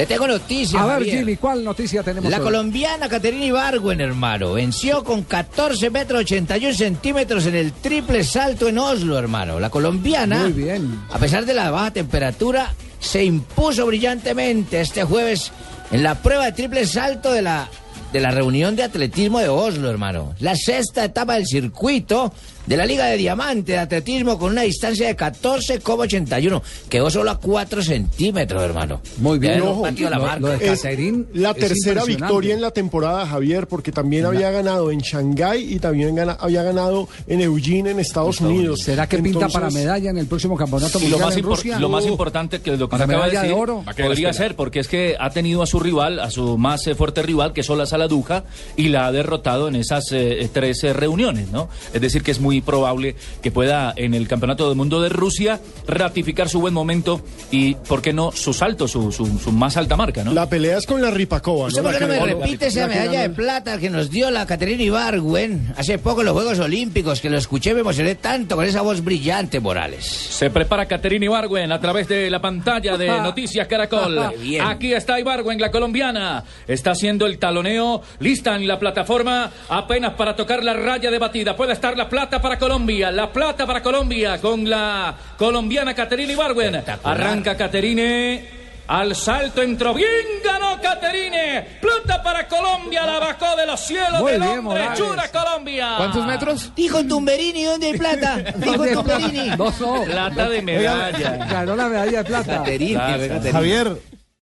Le tengo noticias. A ver, Javier. Jimmy, ¿cuál noticia tenemos La hoy? colombiana Caterina Ibargüen, hermano, venció con 14 metros 81 centímetros en el triple salto en Oslo, hermano. La colombiana, Muy bien. a pesar de la baja temperatura, se impuso brillantemente este jueves en la prueba de triple salto de la, de la reunión de atletismo de Oslo, hermano. La sexta etapa del circuito de la Liga de Diamante de Atletismo con una distancia de 14,81. Quedó solo a 4 centímetros, hermano. Muy bien. No la lo- marca. lo de Es la es tercera impresionante. victoria en la temporada, Javier, porque también había ganado en Shanghái y también gana- había ganado en Eugene, en Estados Unidos. ¿Será que pinta Entonces, para medalla en el próximo campeonato Y lo mundial más, en Rusia? lo más Uh, importante que lo que Para acaba de medalla de decir oro. podría ser porque es que ha tenido a su rival, a su más eh, fuerte rival, que es Ola Saladuja, y la ha derrotado en esas eh, tres eh, reuniones, ¿no? Es decir, que es muy probable que pueda en el Campeonato del Mundo de Rusia ratificar su buen momento y, ¿por qué no, su salto, su, su, su más alta marca, ¿no? La pelea es con la Ripakova, ¿Usted ¿no? por qué no me repite esa medalla de plata que nos dio la Caterina Ibargüen hace poco en los Juegos Olímpicos? Que lo escuché me emocioné tanto con esa voz brillante, Morales. Se prepara Caterina Ibargüen a través de la pantalla de Noticias Caracol. Aquí está Ibargüen, la colombiana. Está haciendo el taloneo, lista en la plataforma, apenas para tocar la raya de batida. Puede estar la plata para Colombia, la plata para Colombia con la colombiana Ibargüen. Espectacular. Arranca Caterine. Al salto entró bien, ganó Caterine. Plata para Colombia, la bajó de los cielos Muy del bien, hombre. Morales. Chura Colombia. ¿Cuántos metros? Dijo Tumberini, ¿dónde hay plata? Dijo ¿Dónde Tumberini. está? No, no. Plata de medalla. Ganó la medalla de plata. Javier,